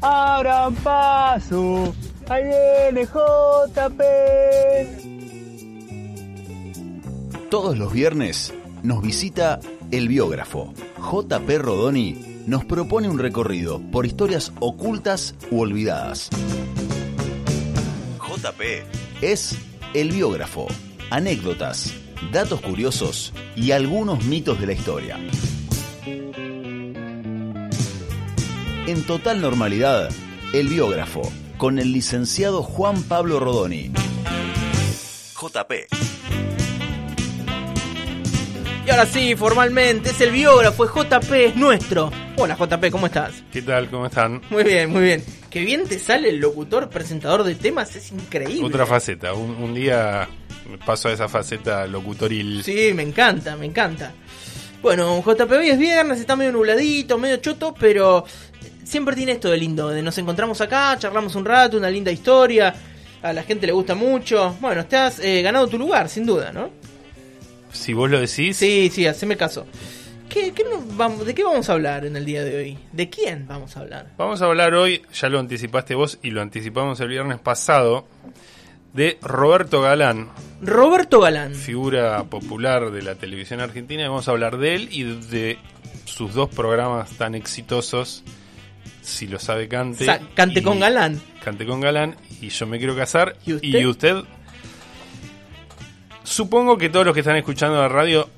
Abran paso, ahí viene JP. Todos los viernes nos visita el biógrafo. JP Rodoni nos propone un recorrido por historias ocultas u olvidadas. JP es el biógrafo. Anécdotas, datos curiosos y algunos mitos de la historia. En total normalidad, el biógrafo, con el licenciado Juan Pablo Rodoni. JP. Y ahora sí, formalmente, es el biógrafo, es JP, es nuestro. Hola JP, ¿cómo estás? ¿Qué tal? ¿Cómo están? Muy bien, muy bien. Qué bien te sale el locutor, presentador de temas, es increíble. Otra faceta. Un, un día paso a esa faceta locutoril. Sí, me encanta, me encanta. Bueno, JP, hoy es viernes, está medio nubladito, medio choto, pero siempre tiene esto de lindo, de nos encontramos acá, charlamos un rato, una linda historia, a la gente le gusta mucho. Bueno, te has eh, ganado tu lugar, sin duda, ¿no? Si vos lo decís. Sí, sí, haceme caso. ¿Qué, qué nos vamos, ¿De qué vamos a hablar en el día de hoy? ¿De quién vamos a hablar? Vamos a hablar hoy, ya lo anticipaste vos y lo anticipamos el viernes pasado, de Roberto Galán. Roberto Galán. Figura popular de la televisión argentina. Vamos a hablar de él y de sus dos programas tan exitosos. Si lo sabe, cante. Sa cante y- con Galán. Cante con Galán y yo me quiero casar. ¿Y usted? Y usted. Supongo que todos los que están escuchando la radio,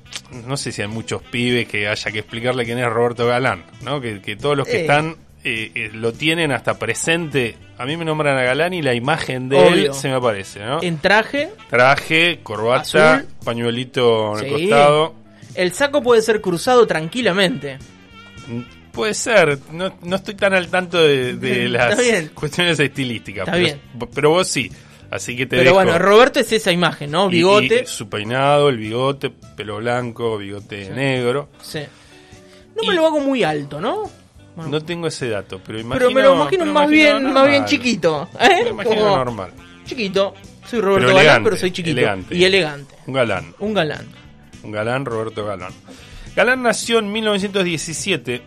no sé si hay muchos pibes que haya que explicarle quién es Roberto Galán, ¿no? Que, que todos los que Eh. están eh, eh, lo tienen hasta presente. A mí me nombran a Galán y la imagen de Obvio. él se me aparece, ¿no? En traje, Traje, corbata, Azul. pañuelito en el costado. el saco puede ser cruzado tranquilamente. Puede ser, no, no estoy tan al tanto de, de las cuestiones estilísticas. Está pero, bien. pero vos sí, así que te Pero dejo. bueno, Roberto es esa imagen, ¿no? Bigote. y su peinado, el bigote, pelo blanco, bigote negro. Sí. No y- me lo hago muy alto, ¿no? Bueno, No tengo ese dato, pero imagino. pero me lo imagino más imagino bien, más bien chiquito. Me ¿eh? lo imagino Como normal. Chiquito. Soy Roberto Pero Galán, pero soy chiquito. elegante. Y elegante. Un galán. Un galán. Un galán, Roberto Galán. Galán nació en 1917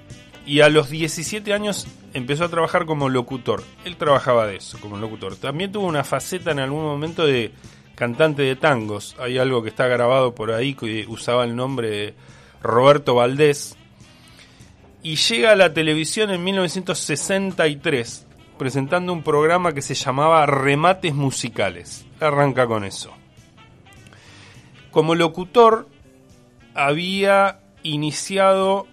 y a los 17 años empezó a trabajar como locutor. Él trabajaba de eso, como locutor. También tuvo una faceta en algún momento de cantante de tangos. Hay algo que está grabado por ahí que usaba el nombre de Roberto Valdés. Y llega a la televisión en 1963 presentando un programa que se llamaba Remates Musicales. Arranca con eso. Como locutor había iniciado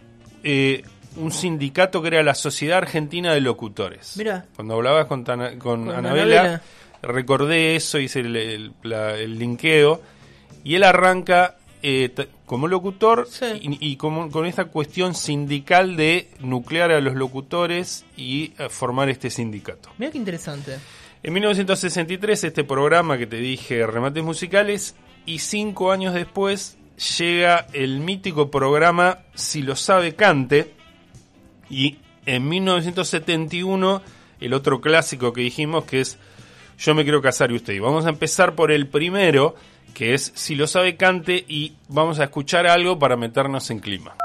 eh, un sindicato que era la Sociedad Argentina de Locutores. Mira. Cuando hablabas con, Tana- con Con Anabela, Anabela. recordé eso, hice el, el- la- el linkeo, y él arranca eh, como locutor Sí. y, y como- con esta cuestión sindical de nuclear a los locutores y eh, formar este sindicato. Mira qué interesante. En 1963 este programa que te dije, Remates Musicales, y cinco años después llega el mítico programa Si lo sabe cante, y en 1971 el otro clásico que dijimos que es Yo me quiero casar y usted. Y vamos a empezar por el primero, que es Si lo sabe cante, y vamos a escuchar algo para meternos en clima.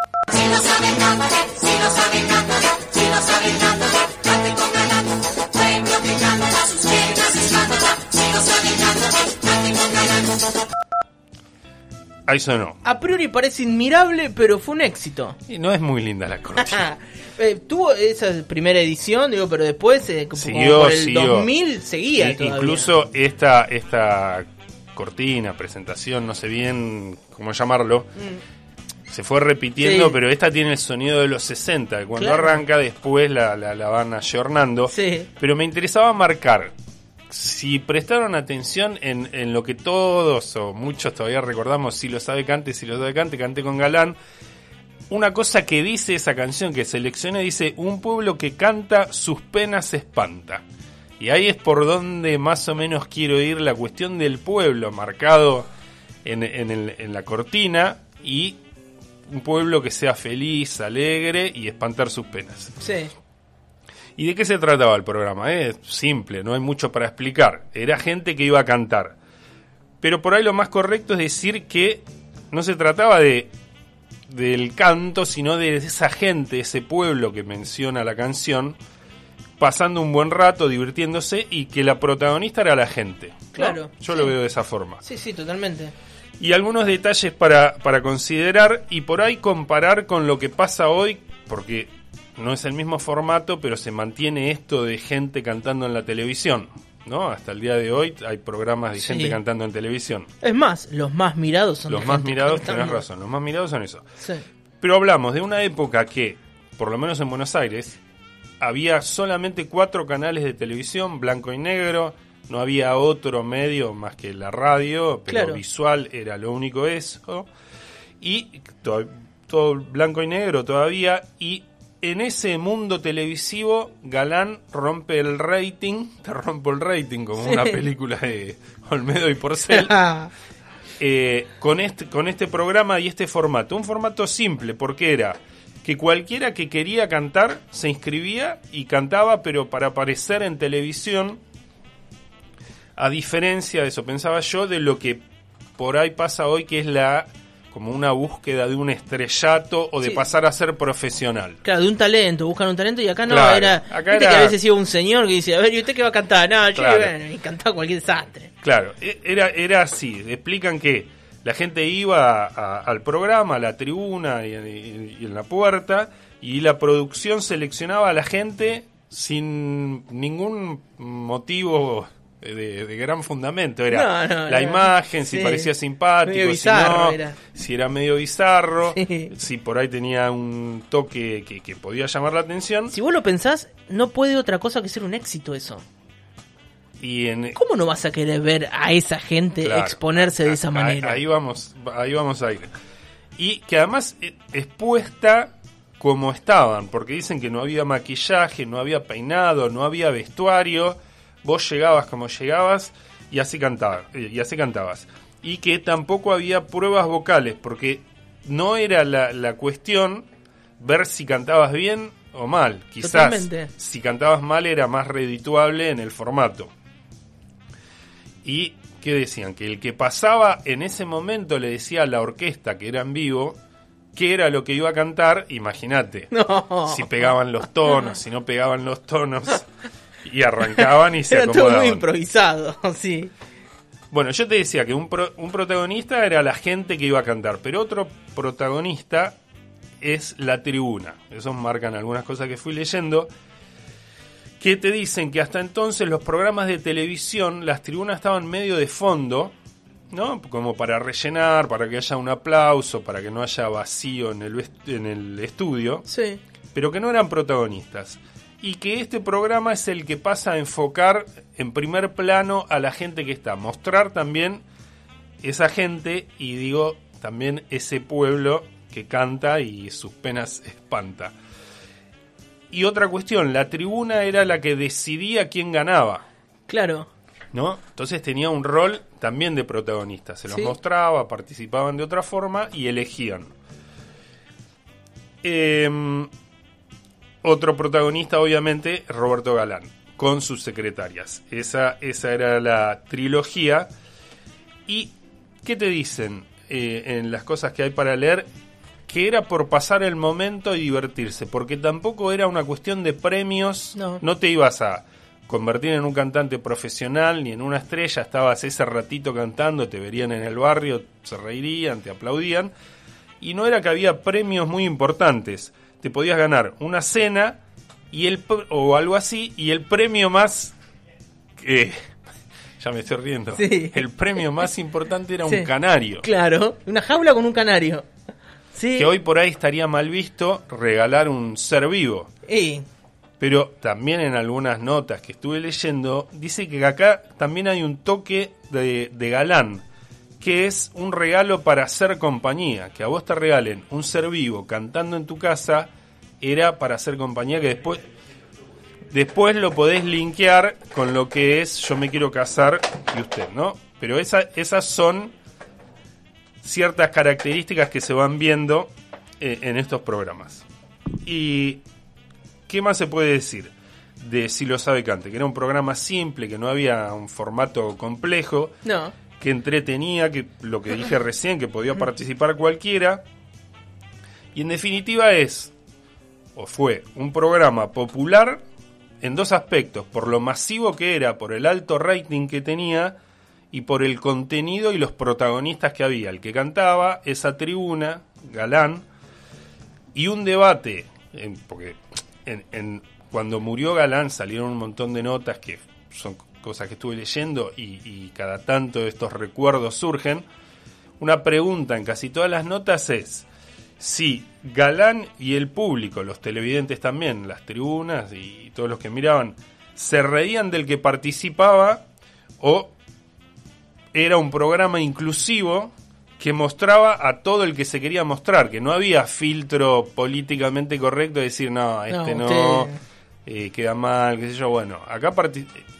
Ahí sonó. A priori parece admirable, pero fue un éxito. Y no es muy linda la cortina. Eh, tuvo esa primera edición, digo, pero después, eh, como, Siguió, por el siguió. 2000, seguía. Incluso esta, esta cortina, presentación, no sé bien cómo llamarlo, se fue repitiendo, Sí. pero esta tiene el sonido de los 60. que Cuando Claro. arranca, después la, la, la van ayornando. Sí. Pero me interesaba marcar. Si prestaron atención en, en lo que todos o muchos todavía recordamos, si lo sabe cante, si lo sabe cante, cante con galán, una cosa que dice esa canción que seleccioné dice, un pueblo que canta sus penas espanta. Y ahí es por donde más o menos quiero ir la cuestión del pueblo, marcado en, en el- en la cortina, y un pueblo que sea feliz, alegre y espantar sus penas. Sí. ¿Y de qué se trataba el programa? Es simple, no hay mucho para explicar. Era gente que iba a cantar. Pero por ahí lo más correcto es decir que no se trataba de del canto, sino de esa gente, ese pueblo que menciona la canción, pasando un buen rato, divirtiéndose y que la protagonista era la gente. ¿no? Claro, Yo sí. lo veo de esa forma. Sí, sí, totalmente. Y algunos detalles para, para considerar y por ahí comparar con lo que pasa hoy, porque no es el mismo formato, pero se mantiene esto de gente cantando en la televisión. ¿No? Hasta el día de hoy hay programas de Sí. gente cantando en televisión. Es más, los más mirados son Los más mirados, cantando. tenés razón, los más mirados son eso. Sí. Pero hablamos de una época que, por lo menos en Buenos Aires, había solamente cuatro canales de televisión, blanco y negro, no había otro medio más que la radio, pero Claro. visual era lo único eso, y to- todo blanco y negro todavía, y en ese mundo televisivo, Galán rompe el rating, te rompo el rating como Sí. una película de Olmedo y Porcel, eh, con, este, con este programa y este formato. Un formato simple, porque era que cualquiera que quería cantar se inscribía y cantaba, pero para aparecer en televisión, a diferencia de eso, pensaba yo, de lo que por ahí pasa hoy, que es la como una búsqueda de un estrellato o de Sí. pasar a ser profesional. Claro, de un talento, buscan un talento y acá no, Claro, era... acá viste era- que a veces iba un señor que dice, a ver, ¿y usted qué va a cantar? No, yo Claro. bueno, y cantaba cualquier desastre. Claro, e- era, era así. Explican que la gente iba a- a- al programa, a la tribuna y, y- y en la puerta, y la producción seleccionaba a la gente sin ningún motivo de, de gran fundamento. Era No, no, la imagen, si sí. parecía simpático, si no, era. si era medio bizarro, Sí. si por ahí tenía un toque que, que podía llamar la atención. Si vos lo pensás, no puede otra cosa que ser un éxito eso. Y en, ¿Cómo no vas a querer ver a esa gente Claro. exponerse de esa manera? Ahí vamos, ahí vamos a ir. Y que además eh, expuesta como estaban, porque dicen que no había maquillaje, no había peinado, no había vestuario. Vos llegabas como llegabas y así cantabas, y así cantabas. Y que tampoco había pruebas vocales, porque no era la, la cuestión ver si cantabas bien o mal. Quizás Totalmente. si cantabas mal era más redituable en el formato. Y que decían que el que pasaba en ese momento le decía a la orquesta que era en vivo qué era lo que iba a cantar, imagínate. No. Si pegaban los tonos, si no pegaban los tonos y arrancaban y se Era todo muy acomodaban. improvisado, sí. Bueno, yo te decía que un, pro- un protagonista era la gente que iba a cantar, pero otro protagonista es la tribuna. Esos marcan algunas cosas que fui leyendo. Que te dicen que hasta entonces los programas de televisión, las tribunas estaban medio de fondo, ¿no? Como para rellenar, para que haya un aplauso, para que no haya vacío en el, en el estudio Sí. pero que no eran protagonistas. Y que este programa es el que pasa a enfocar en primer plano a la gente que está. Mostrar también esa gente y digo también ese pueblo que canta y sus penas espanta. Y otra cuestión, la tribuna era la que decidía quién ganaba. Claro. ¿no? Entonces tenía un rol también de protagonista. Se los Sí. mostraba, participaban de otra forma y elegían. Em, otro protagonista, obviamente, Roberto Galán, con sus secretarias. Esa, esa era la trilogía. ¿Y qué te dicen eh, en las cosas que hay para leer? Que era por pasar el momento y divertirse, porque tampoco era una cuestión de premios. No. te ibas a convertir en un cantante profesional ni en una estrella, estabas ese ratito cantando, te verían en el barrio, se reirían, te aplaudían. Y no era que había premios muy importantes. Te podías ganar una cena y el o algo así y el premio más eh, ya me estoy riendo. Sí. El premio más importante era Sí. un canario. Claro. Una jaula con un canario. Sí. Que hoy por ahí estaría mal visto regalar un ser vivo. Pero también en algunas notas que estuve leyendo, dice que acá también hay un toque de, de galán, que es un regalo para hacer compañía. Que a vos te regalen un ser vivo cantando en tu casa, era para hacer compañía que después... Después lo podés linkear con lo que es yo me quiero casar y usted, ¿no? Pero esa, esas son ciertas características que se van viendo eh, en estos programas. Y ¿Qué más se puede decir de Si lo sabe Cante? Que era un programa simple, que no había un formato complejo, no. que entretenía, que lo que dije recién, que podía participar cualquiera. Y en definitiva es, o fue, un programa popular en dos aspectos, por lo masivo que era, por el alto rating que tenía y por el contenido y los protagonistas que había. El que cantaba, esa tribuna, Galán, y un debate, en- porque en- cuando murió Galán salieron un montón de notas que son cosas que estuve leyendo y cada tanto estos recuerdos surgen. Una pregunta en casi todas las notas es si Galán y el público, los televidentes también, las tribunas y todos los que miraban, se reían del que participaba o era un programa inclusivo que mostraba a todo el que se quería mostrar, que no había filtro políticamente correcto de decir, no, este No, eh, queda mal, qué sé yo. Bueno, acá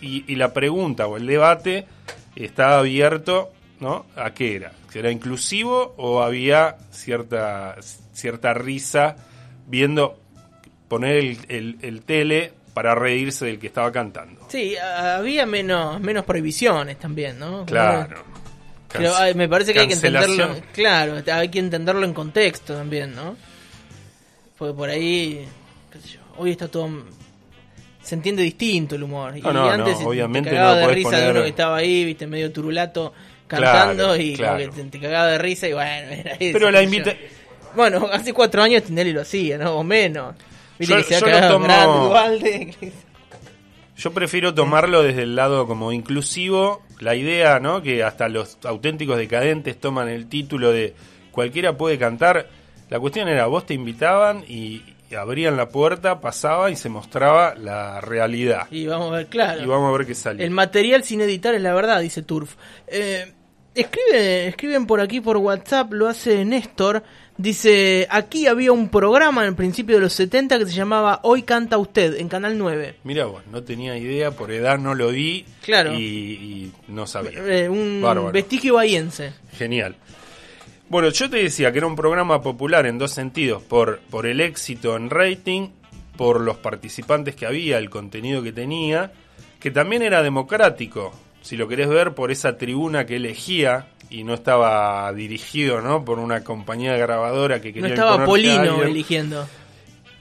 y, y la pregunta o el debate estaba abierto, ¿no? ¿A qué era? ¿Si era inclusivo o había cierta, cierta risa viendo poner el, el- el tele para reírse del que estaba cantando? Sí, había menos, menos prohibiciones también, ¿no? Claro. Pero, ay, me parece que hay que entenderlo. Claro, hay que entenderlo en contexto también, ¿no? Porque por ahí, qué sé yo, hoy está todo. Se entiende distinto el humor. Y No, antes no, te- obviamente te cagaba no de podés risa de uno que estaba ahí, viste, medio turulato cantando Claro, y como que te, te cagaba de risa y bueno, era eso. Pero la invita- Bueno, hace cuatro años Tinelli lo hacía, ¿no? O menos. Yo- que yo lo tomo- grande. Yo prefiero tomarlo desde el lado como inclusivo. La idea, ¿no? Que hasta los auténticos decadentes toman el título de cualquiera puede cantar. La cuestión era, vos te invitaban y, y abrían la puerta, pasaba y se mostraba la realidad. Y vamos a ver, claro. Y vamos a ver qué sale. El material sin editar es la verdad, dice Turf. Eh, escribe, escriben por aquí por WhatsApp, lo hace Néstor. Dice, aquí había un programa en el principio de los 70 que se llamaba Hoy canta usted, en Canal 9. Mira vos, no tenía idea, por edad no lo vi. Claro. Y, y no sabía. Eh, un Bárbaro. vestigio bahiense. Genial. Bueno, yo te decía que era un programa popular en dos sentidos, por, por el éxito en rating, por los participantes que había, el contenido que tenía, que también era democrático, si lo querés ver, por esa tribuna que elegía y no estaba dirigido ¿no? por una compañía grabadora que No quería estaba imponerse a Polino eligiendo.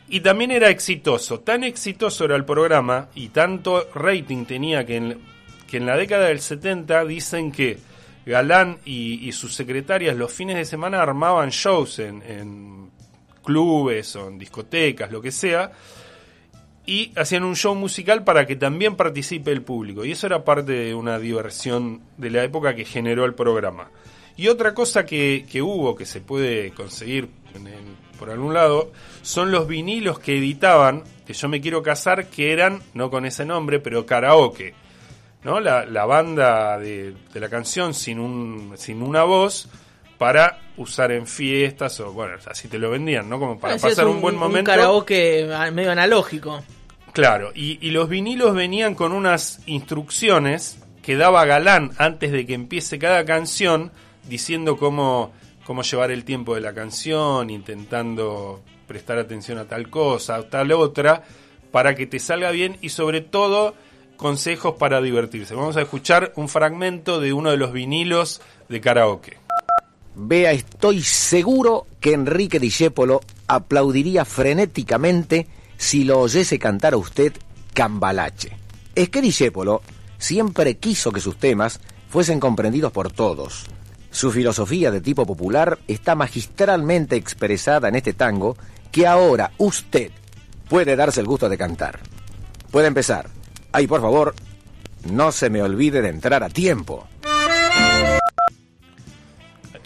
Y también era exitoso. Tan exitoso era el programa y tanto rating tenía que en, que en la década del 70 dicen que Galán y, y sus secretarias los fines de semana armaban shows en, en clubes o en discotecas, lo que sea, y hacían un show musical para que también participe el público. Y eso era parte de una diversión de la época que generó el programa. Y otra cosa que, que hubo, que se puede conseguir por algún lado, son los vinilos que editaban, que yo me quiero casar, que eran, no con ese nombre, pero karaoke. ¿no? La, la banda de, de la canción sin, un, sin una voz para usar en fiestas o bueno, así te lo vendían, ¿no? Como para pasar un, buen momento. karaoke ah, medio analógico. Claro, y, y los vinilos venían con unas instrucciones que daba Galán antes de que empiece cada canción, diciendo cómo, cómo llevar el tiempo de la canción, intentando prestar atención a tal cosa, a tal otra, para que te salga bien y sobre todo consejos para divertirse. Vamos a escuchar un fragmento de uno de los vinilos de karaoke. Vea, estoy seguro que Enrique Discépolo aplaudiría frenéticamente si lo oyese cantar a usted Cambalache. Es que Discépolo siempre quiso que sus temas fuesen comprendidos por todos. Su filosofía de tipo popular está magistralmente expresada en este tango que ahora usted puede darse el gusto de cantar. Puede empezar. Ay, por favor, no se me olvide de entrar a tiempo.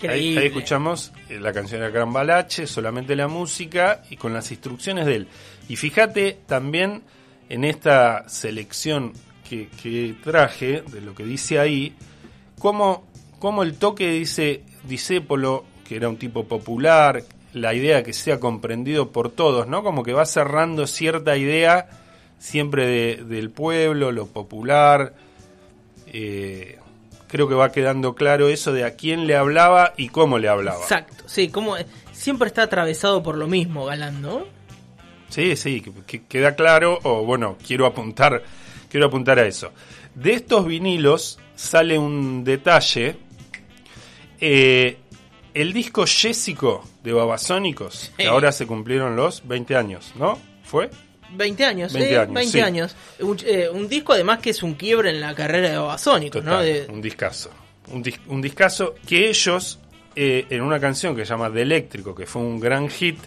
Ahí, escuchamos eh, la canción de Cambalache, solamente la música y con las instrucciones de él. Y fíjate también en esta selección que, que traje, de lo que dice ahí, cómo, cómo el toque dice Disépolo, que era un tipo popular, la idea de que sea comprendido por todos, ¿no? Como que va cerrando cierta idea siempre de- del pueblo, lo popular. eh, creo que va quedando claro eso de a quién le hablaba y cómo le hablaba. Exacto, sí, como siempre está atravesado por lo mismo, Galán, ¿no? Sí, sí, que, que queda claro, o bueno, quiero apuntar, quiero apuntar a eso. De estos vinilos sale un detalle. eh, el disco Jessico de Babasónicos, que ahora se cumplieron los 20 años, ¿no? ¿Fue? 20 años, 20 ¿eh? años, 20 sí. años. Un, eh, un disco además que es un quiebre en la carrera de Babasónicos, ¿no? De- un discazo. Un, dis- un discazo que ellos, eh, en una canción que se llama De Eléctrico, que fue un gran hit,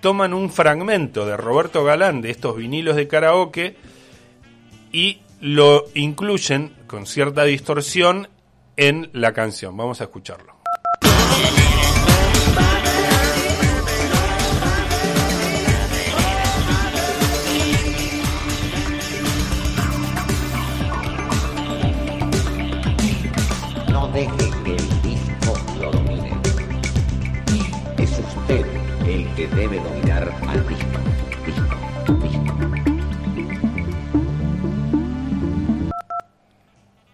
toman un fragmento de Roberto Galán de estos vinilos de karaoke y lo incluyen con cierta distorsión en la canción. Vamos a escucharlo. Deje que el disco lo domine. Es usted el que debe dominar al disco. Disco, disco.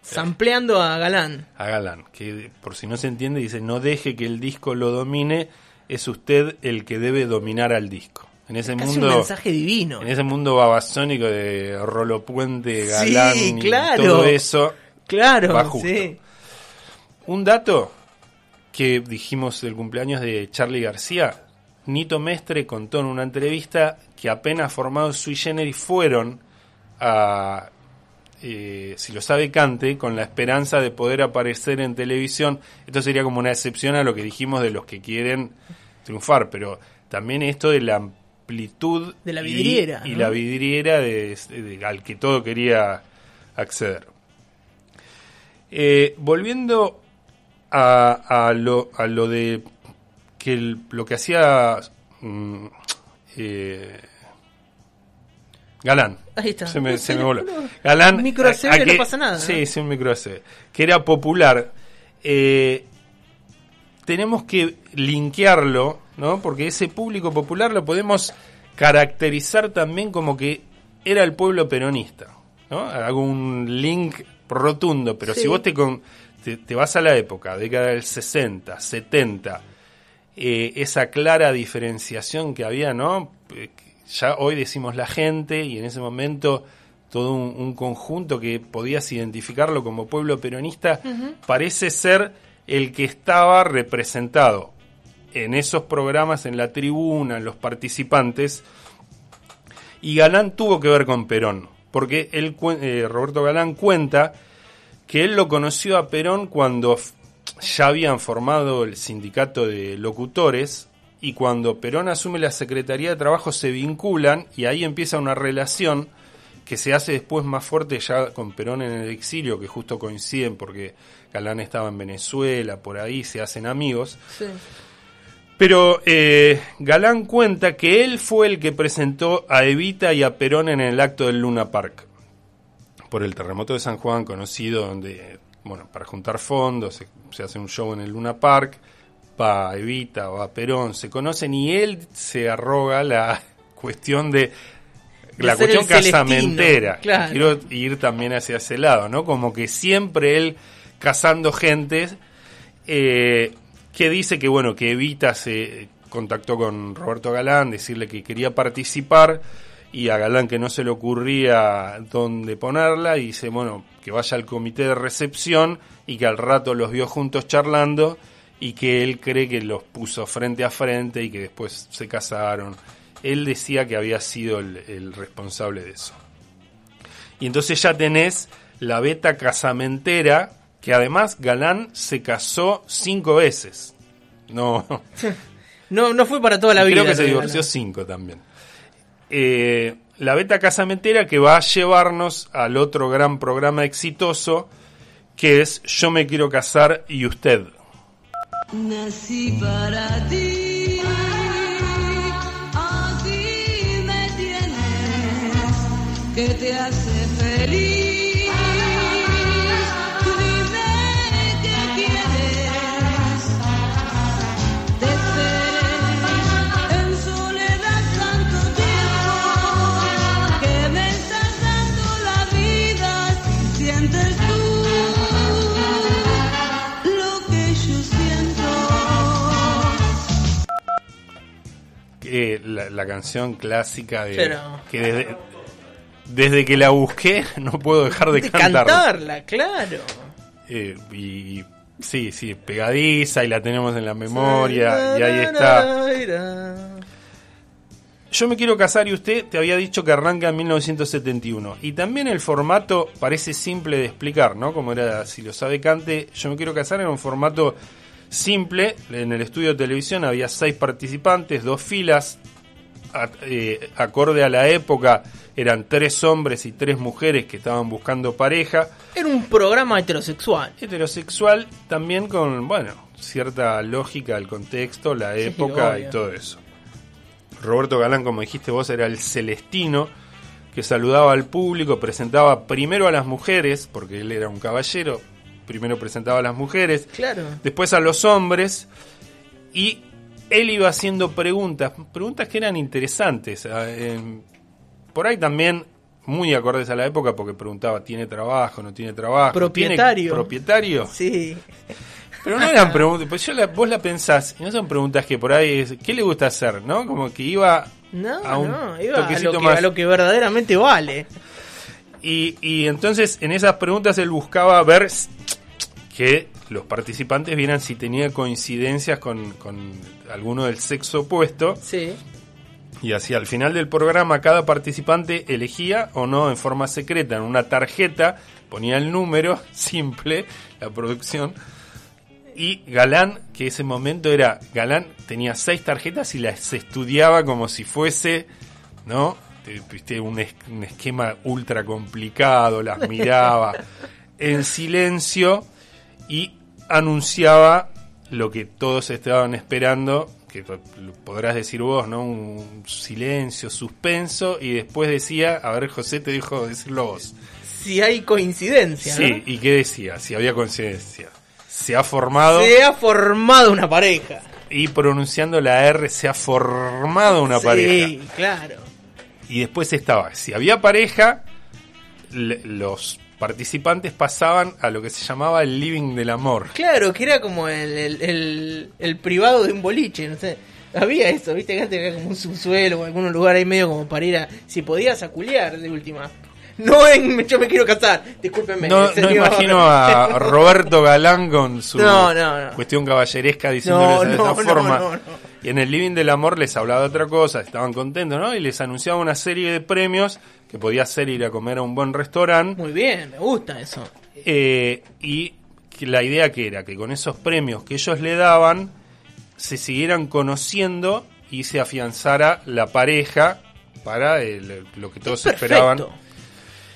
Sampleando a Galán. A Galán, que por si no se entiende, dice, no deje que el disco lo domine, es usted el que debe dominar al disco. En ese Casi mundo... un mensaje divino. En ese mundo babasónico de Rolo Puente, Galán Sí, y claro. todo eso. Claro, Va justo. sí. Un dato que dijimos del cumpleaños de Charlie García. Nito Mestre contó en una entrevista que apenas formados sui generis fueron a eh, Si lo sabe cante con la esperanza de poder aparecer en televisión. Esto sería como una excepción a lo que dijimos de los que quieren triunfar, pero también esto de la amplitud De la y- vidriera, y, ¿no? la vidriera de- de- al que todo quería acceder. Eh, volviendo a, a lo, a lo de que el- lo que hacía mm, eh, Galán. Ahí está. Se me, se me voló. Galán. Micro a- a no que- pasa nada, Sí, ¿no? sí, un micro ACB. Que era popular. Eh, tenemos que linkearlo, ¿no? Porque ese público popular lo podemos caracterizar también como que era el pueblo peronista, ¿no? Hago un link rotundo, pero Sí. si vos te, con, te, te vas a la época, década del 60, 70, eh, esa clara diferenciación que había, ¿no? Eh, Ya hoy decimos la gente y en ese momento todo un, un conjunto que podías identificarlo como pueblo peronista parece ser el que estaba representado en esos programas, en la tribuna, en los participantes. Y Galán tuvo que ver con Perón, porque él, eh, Roberto Galán cuenta que él lo conoció a Perón cuando ya habían formado el sindicato de locutores y cuando Perón asume la Secretaría de Trabajo se vinculan y ahí empieza una relación que se hace después más fuerte ya con Perón en el exilio, que justo coinciden porque Galán estaba en Venezuela, por ahí se hacen amigos. Sí. Pero eh, Galán cuenta que él fue el que presentó a Evita y a Perón en el acto del Luna Park. Por el terremoto de San Juan, conocido donde, bueno, para juntar fondos se, se hace un show en el Luna Park, va Evita, va Perón, se conocen y él se arroga la cuestión de la cuestión casamentera. claro. Quiero ir también hacia ese lado, ¿no? Como que siempre él casando gente eh, que dice que bueno que Evita se contactó con Roberto Galán, decirle que quería participar y a Galán que no se le ocurría dónde ponerla y dice bueno que vaya al comité de recepción y que al rato los vio juntos charlando y que él cree que los puso frente a frente y que después se casaron. Él decía que había sido el, el responsable de eso. Y entonces ya tenés la beta casamentera, que además Galán se casó cinco veces. No, No, no fue para toda la y vida. creo que se divorció Galán. cinco también. Eh, la beta casamentera que va a llevarnos al otro gran programa exitoso, que es Yo me quiero casar y usted. Nací para ti, que te hace feliz. Que la, la canción clásica de Pero- que desde, desde que la busqué no puedo dejar de, De cantarla. cantarla, claro. Eh, y sí, sí, pegadiza y la tenemos en la memoria y ahí está. Yo me quiero casar y usted te había dicho que arranca en 1971. Y también el formato parece simple de explicar, ¿no? Como era, si lo sabe Cante, yo me quiero casar era un formato simple. En el estudio de televisión había seis participantes, dos filas. A- eh, acorde a la época eran tres hombres y tres mujeres que estaban buscando pareja. Era un programa heterosexual. Heterosexual también con, bueno, cierta lógica del contexto, la Sí, época y todo eso. Roberto Galán, como dijiste vos, era el celestino que saludaba al público, presentaba primero a las mujeres, porque él era un caballero, primero presentaba a las mujeres, Claro. después a los hombres, y él iba haciendo preguntas, preguntas que eran interesantes. ah, em, por ahí también muy acordes a la época, porque preguntaba, ¿tiene trabajo? ¿No tiene trabajo? ¿Tiene Propietario. ¿Propietario? Sí. Pero no eran preguntas, pues yo la- vos la pensás, y no son preguntas que por ahí es, ¿qué le gusta hacer? ¿No? Como que iba No, a un no, iba a toquecito lo, que, más. a lo que verdaderamente vale. Y, y entonces en esas preguntas él buscaba ver que los participantes vieran si tenía coincidencias con, con alguno del sexo opuesto. Sí. Y así al final del programa cada participante elegía o no en forma secreta en una tarjeta, ponía el número, simple, la producción. Y Galán, que ese momento era, Galán tenía seis tarjetas y las estudiaba como si fuese, ¿no? Te- viste, Un, es- un esquema ultra complicado, las miraba en silencio y anunciaba lo que todos estaban esperando, que podrás decir vos, ¿no? Un silencio, suspenso, y después decía, a ver, José te dijo decirlo vos. Si hay coincidencia, Sí, ¿no? ¿y qué decía? Si había coincidencia. Se ha formado, Se ha formado una pareja. y pronunciando la R, se ha formado una sí, pareja. claro. Y después estaba, si había pareja, le- los participantes pasaban a lo que se llamaba el living del amor. Claro, que era como el, el, el- el privado de un boliche, no sé. Había eso, viste que antes había como un subsuelo o algún lugar ahí medio como para ir a... Si podías a culiar de última. No en yo me quiero casar, discúlpenme. No, imagino a Roberto Galán con su No, no, cuestión caballeresca diciéndoles No, de no, forma. Y en el Living del Amor les hablaba de otra cosa, estaban contentos, ¿no? Y les anunciaba una serie de premios que podía ser ir a comer a un buen restaurante. Muy bien, me gusta eso. Eh, y la idea que era que con esos premios que ellos le daban se siguieran conociendo y se afianzara la pareja para el- lo que todos esperaban.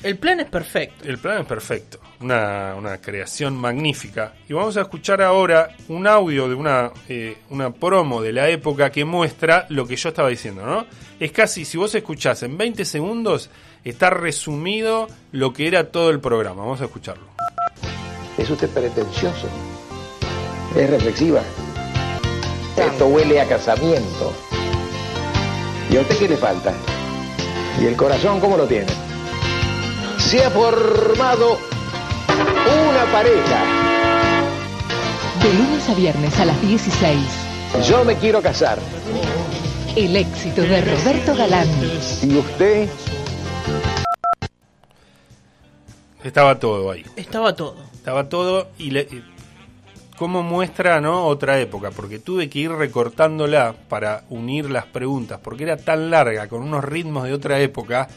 El plan es perfecto. El plan es perfecto, una, creación magnífica. Y vamos a escuchar ahora un audio de una, eh, una promo de la época que muestra lo que yo estaba diciendo, ¿no? Es casi, si vos escuchás en 20 segundos, está resumido lo que era todo el programa. Vamos a escucharlo. Es usted pretencioso. Es reflexiva. Esto huele a casamiento. ¿Y a usted qué le falta? ¿Y el corazón cómo lo tiene? Se ha formado una pareja. De lunes a viernes a las 16. Yo me quiero casar. El éxito de Roberto Galán. ¿Y usted? Estaba todo ahí. Estaba todo. Estaba todo y le, y cómo muestra no otra época, porque tuve que ir recortándola para unir las preguntas, porque era tan larga, con unos ritmos de otra época,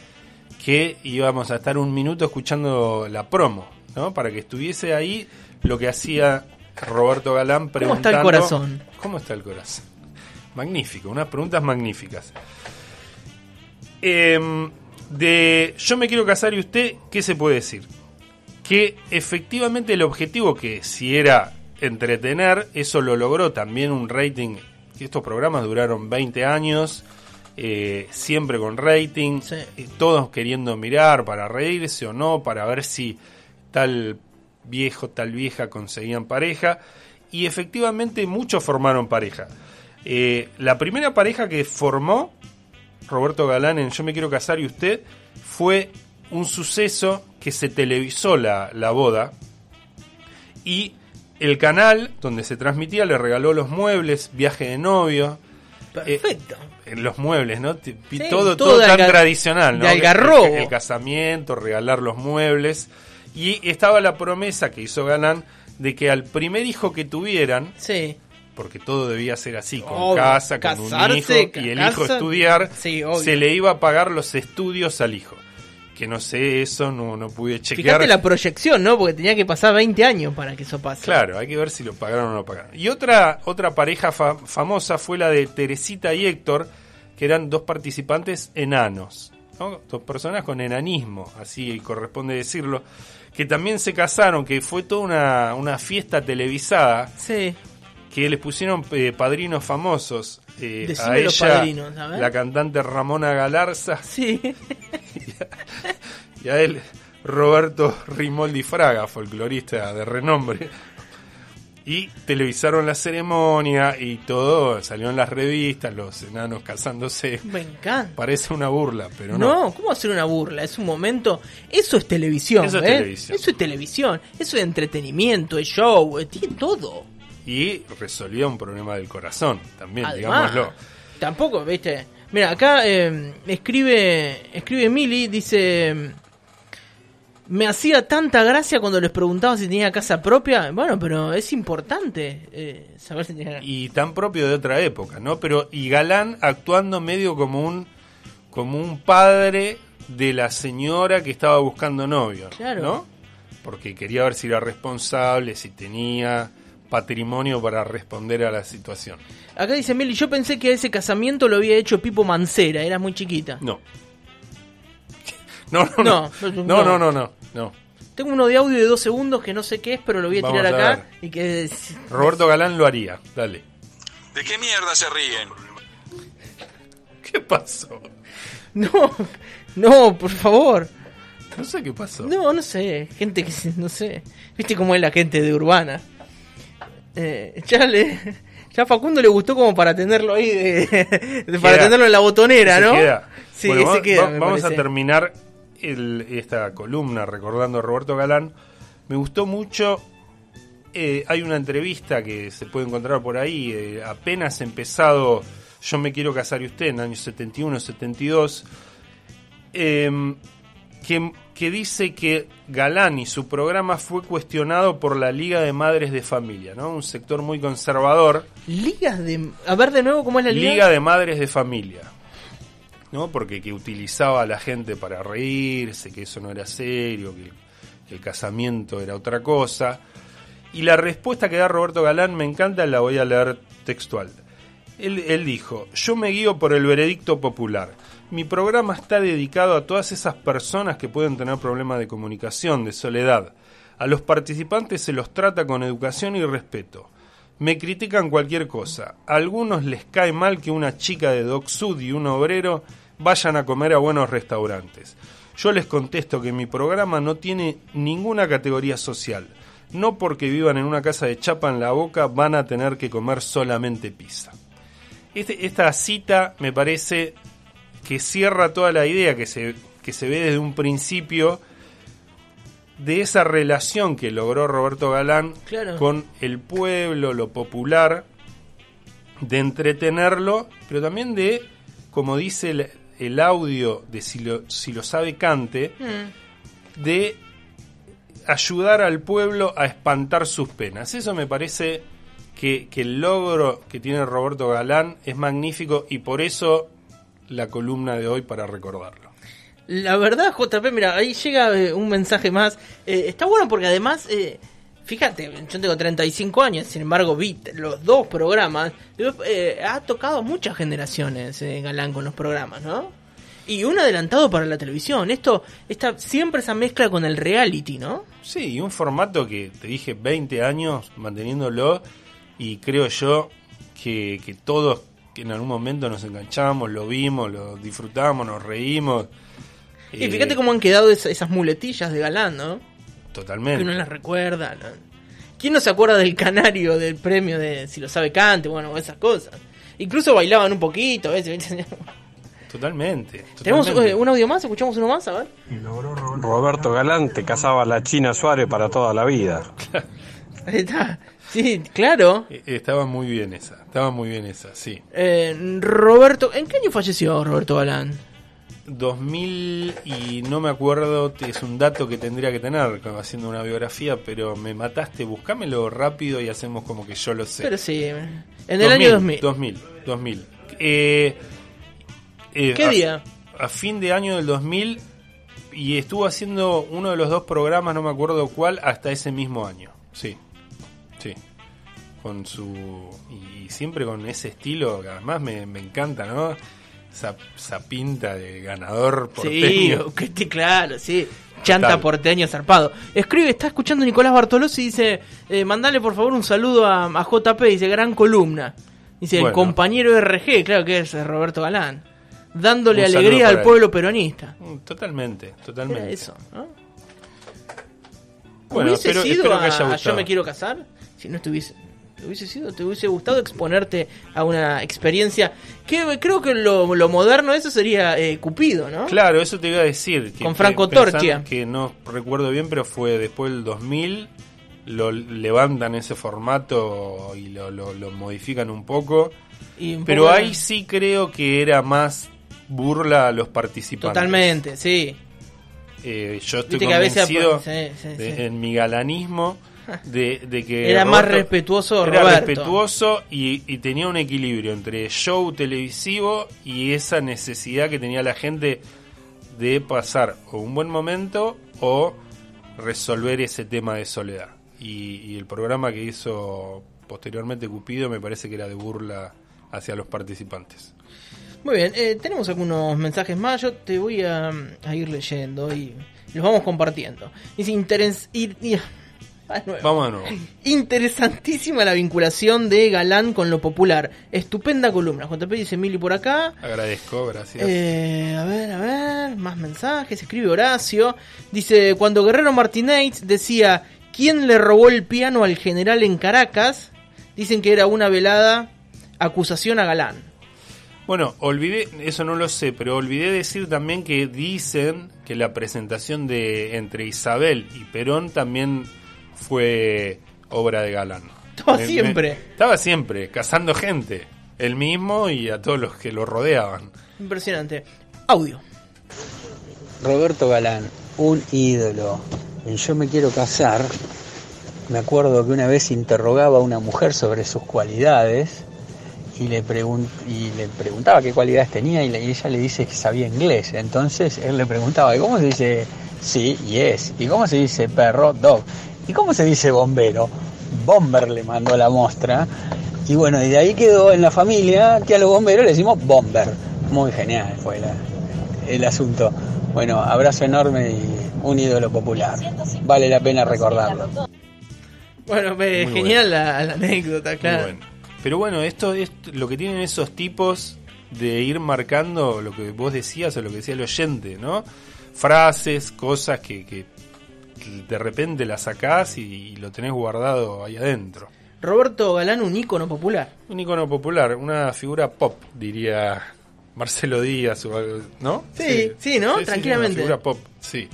que íbamos a estar un minuto escuchando la promo, ¿no? Para que estuviese ahí lo que hacía Roberto Galán ¿Cómo preguntando... está el corazón? ¿Cómo está el corazón? Magnífico, unas preguntas magníficas. Em, de Yo me quiero casar y usted, ¿qué se puede decir? Que efectivamente el objetivo que si era entretener, eso lo logró también un rating, estos programas duraron 20 años, eh, siempre con rating, Sí. eh, todos queriendo mirar para reírse o no, para ver si tal viejo, tal vieja conseguían pareja, y efectivamente muchos formaron pareja. Eh, la primera pareja que formó Roberto Galán en Yo me quiero casar y usted fue un suceso que se televisó la, la boda y el canal donde se transmitía le regaló los muebles, viaje de novio, Perfecto. eh, los muebles, ¿no? Sí, todo todo tan tradicional, ¿no? de algarrobo. El, el casamiento, regalar los muebles y estaba la promesa que hizo Galán de que al primer hijo que tuvieran Sí. porque todo debía ser así, con Obvio, casa, con un hijo, y el casa- hijo estudiar, Sí, se le iba a pagar los estudios al hijo. Que no sé, eso no, no pude chequear. Fíjate la proyección, ¿no? Porque tenía que pasar 20 años para que eso pase. Claro, hay que ver si lo pagaron o no lo pagaron. Y otra, otra pareja fa- famosa fue la de Teresita y Héctor, que eran dos participantes enanos. ¿No? Dos personas con enanismo, así corresponde decirlo, que también se casaron, que fue toda una, una fiesta televisada, Sí. que les pusieron eh, padrinos famosos. eh, a ella, padrinos, a la cantante Ramona Galarza, Sí. y a él Roberto Rimoldi Fraga, folclorista de renombre. Y televisaron la ceremonia y todo, salió en las revistas, los enanos casándose. Me encanta. Parece una burla, pero no. No, ¿cómo hacer una burla? Es un momento. Eso es televisión. Eso es ¿ves? televisión. Eso es televisión. Eso es entretenimiento, es show, eh, tiene todo. Y resolvió un problema del corazón, también, Además, digámoslo. tampoco, viste. Mira, acá eh, escribe escribe Mili, dice. Me hacía tanta gracia cuando les preguntaba si tenía casa propia. Bueno, pero es importante eh, saber si tenía. Y tan propio de otra época, ¿no? Pero, y Galán actuando medio como un, como un padre de la señora que estaba buscando novio, Claro. ¿no? Porque quería ver si era responsable, si tenía patrimonio para responder a la situación. Acá dice Mili, yo pensé que ese casamiento lo había hecho Pipo Mancera, era muy chiquita. No. No, no, no. No, No, no. no, no. Tengo uno de audio de dos segundos que no sé qué es, pero lo voy a Vamos tirar a acá. Y que. Roberto Galán lo haría. Dale. ¿De qué mierda se ríen? ¿Qué pasó? No, no, por favor. No sé qué pasó. No, no sé. Gente que. se- No sé. ¿Viste cómo es la gente de Urbana? Eh, ya le. Ya a Facundo le gustó como para tenerlo ahí, de, de- para tenerlo en la botonera, Se ¿no? queda. Sí, Bueno, va- queda. va- me vamos a terminar el- esta columna recordando a Roberto Galán. Me gustó mucho. eh, hay una entrevista que se puede encontrar por ahí. eh, apenas empezado Yo me quiero casar y usted en el año 71, 72. em, que, que dice que Galán y su programa fue cuestionado por la Liga de Madres de Familia, ¿no? Un sector muy conservador. Ligas de. A ver de nuevo cómo es la liga. Liga de Madres de Familia. ¿No? Porque que utilizaba a la gente para reírse, que eso no era serio, que, el casamiento era otra cosa. Y la respuesta que da Roberto Galán me encanta, la voy a leer textual. Él, él dijo, yo me guío por el veredicto popular. Mi programa está dedicado a todas esas personas que pueden tener problemas de comunicación, de soledad. A los participantes se los trata con educación y respeto. Me critican cualquier cosa. A algunos les cae mal que una chica de Doc Sud y un obrero vayan a comer a buenos restaurantes. Yo les contesto que mi programa no tiene ninguna categoría social. No porque vivan en una casa de chapa en la boca van a tener que comer solamente pizza. Este- esta cita me parece que cierra toda la idea que se, que se ve desde un principio de esa relación que logró Roberto Galán Claro. con el pueblo, lo popular, de entretenerlo, pero también de, como dice el, audio de si lo, si lo sabe Cante, Mm. de ayudar al pueblo a espantar sus penas. Eso me parece que, que el logro que tiene Roberto Galán es magnífico y por eso la columna de hoy para recordarlo. La verdad, JP, mira, ahí llega eh, un mensaje más. Eh, está bueno porque además, eh, fíjate, yo tengo 35 años, sin embargo, vi los dos programas. Eh, ha tocado muchas generaciones eh, Galán con los programas, ¿no? Y un adelantado para la televisión. Esto, está siempre esa mezcla con el reality, ¿no? Sí, y un formato que te dije 20 años manteniéndolo y creo yo que, que todos que en algún momento nos enganchamos, lo vimos, lo disfrutamos, nos reímos. Y Eh, fíjate cómo han quedado esa- esas muletillas de Galán, ¿no? Que Totalmente. uno las recuerda. ¿no? ¿Quién no se acuerda del canario del premio de si lo sabe cante? Bueno, esas cosas. Incluso bailaban un poquito. ¿ves? Totalmente. ¿Tenemos totalmente. eh, un audio más? ¿Escuchamos uno más? A ver. Roberto Galán te casaba a la China Suárez para toda la vida. Ahí está. Sí, claro. Eh, Estaba muy bien esa, estaba muy bien esa, sí. Eh, Roberto, ¿en qué año falleció Roberto Galán? 2000 y no me acuerdo, es un dato que tendría que tener haciendo una biografía, pero me mataste, buscámelo rápido y hacemos como que yo lo sé. Pero sí, en el año 2000. 2000, 2000. Eh, eh, ¿Qué a- día? A fin de año del 2000 y estuvo haciendo uno de los dos programas, no me acuerdo cuál, hasta ese mismo año. Sí, sí. Con su. Y siempre con ese estilo que además me, me encanta, ¿no? Esa, esa pinta de ganador Sí, porteño. que te- claro, sí. Chanta Total. porteño zarpado. Escribe, está escuchando Nicolás Bartolozzi y dice, eh, mandale por favor un saludo a, a JP, dice, gran columna. Dice, el Bueno. compañero RG, claro que es Roberto Galán. Dándole Un alegría al él. pueblo peronista. Mm, Totalmente, Era totalmente. eso, ¿no? Bueno, ¿Hubiese sido espero que a- haya a Yo me quiero casar? Si no estuviese... ¿Te hubiese sido? ¿Te hubiese gustado exponerte a una experiencia? Que creo que lo, lo moderno de eso sería eh, Cupido, ¿no? Claro, eso te iba a decir. Que, Con Franco que Torchia. Que no recuerdo bien, pero fue después del 2000. Lo levantan ese formato y lo, lo- lo modifican un poco. Y un Pero poco- ahí sí creo que era más burla a los participantes. Totalmente, sí. Eh, yo estoy Viste que a veces- convencido sí, sí, de- sí. en mi galanismo de, de que Era más respetuoso era Roberto. respetuoso y, y tenía un equilibrio entre show televisivo y esa necesidad que tenía la gente de pasar o un buen momento o resolver ese tema de soledad y, y el programa que hizo posteriormente Cupido me parece que era de burla hacia los participantes Muy bien, eh, tenemos algunos mensajes más, yo te voy a, a ir leyendo y los vamos compartiendo. Dice, ir- y- nuevo. vamos de nuevo Interesantísima la vinculación de Galán con lo popular. Estupenda columna. JP dice Mili por acá. agradezco gracias Eh, a ver, a ver, más mensajes. Escribe Horacio. Dice, cuando Guerrero Martínez decía, ¿quién le robó el piano al general en Caracas? Dicen que era una velada acusación a Galán. Bueno, olvidé, eso no lo sé, pero olvidé decir también que dicen que la presentación de entre Isabel y Perón también fue obra de Galán. Estaba siempre. estaba siempre, cazando gente, él mismo y a todos los que lo rodeaban. Impresionante. Audio. Roberto Galán, un ídolo. En Yo me quiero casar, me acuerdo que una vez interrogaba a una mujer sobre sus cualidades y le, pregun- y le preguntaba qué cualidades tenía y, le- y ella le dice que sabía inglés. Entonces él le preguntaba, ¿y cómo se dice sí, yes? ¿Y cómo se dice perro, dog? ¿Y cómo se dice bombero? Bomber le mandó la muestra. Y bueno, y de ahí quedó en la familia que a los bomberos le decimos bomber. Muy genial fue la- el asunto. Bueno, abrazo enorme y un ídolo popular. Vale la pena recordarlo. Bueno, Muy genial la, la anécdota, Muy claro. bueno. Pero bueno, esto es lo que tienen esos tipos de ir marcando lo que vos decías o lo que decía el oyente, ¿no? Frases, cosas que, que de repente las sacás y, y lo tenés guardado ahí adentro. Roberto Galán, un ícono popular. Un icono popular, una figura pop, diría Marcelo Díaz, o algo, ¿no? Sí, sí, ¿no? Tranquilamente. una figura pop, sí.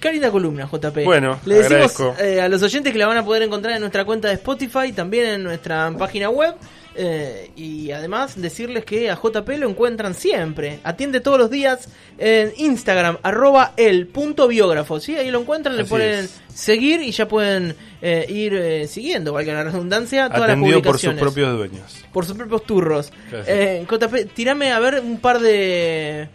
Qué linda columna, JP. Bueno, le decimos eh, a los oyentes que la van a poder encontrar en nuestra cuenta de Spotify, también en nuestra página web. Eh, y además decirles que a JP lo encuentran siempre. Atiende todos los días en Instagram, arroba el punto biógrafo. ¿sí? Ahí lo encuentran, le ponen es. seguir y ya pueden eh, ir eh, siguiendo, valga la redundancia, todas las Atendido por sus publicaciones. propios dueños. por sus propios turros. Eh, JP, tirame a ver un par de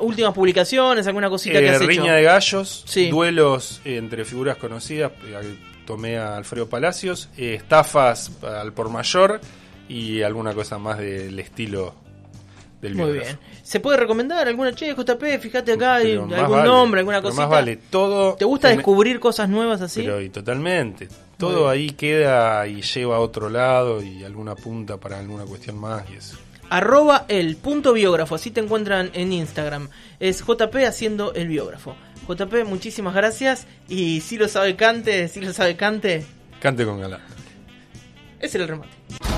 últimas publicaciones, alguna cosita que has hecho. riña de gallos, Sí. duelos eh, entre figuras conocidas, eh, tomé a Alfredo Palacios, estafas al por mayor y alguna cosa más del estilo del Muy biógrafo. bien. ¿Se puede recomendar alguna? Che, JP, fíjate acá, Pero algún vale, nombre, alguna cosita. Más vale todo. ¿Te gusta descubrir cosas nuevas así? Pero y totalmente. Todo ahí queda y lleva a otro lado y alguna punta para alguna cuestión más y eso. Arroba el punto biógrafo, así te encuentran en Instagram. Es JP haciendo el biógrafo. JP, muchísimas gracias. Y si lo sabe Cante, si lo sabe Cante, Cante con galán. ese era el remate.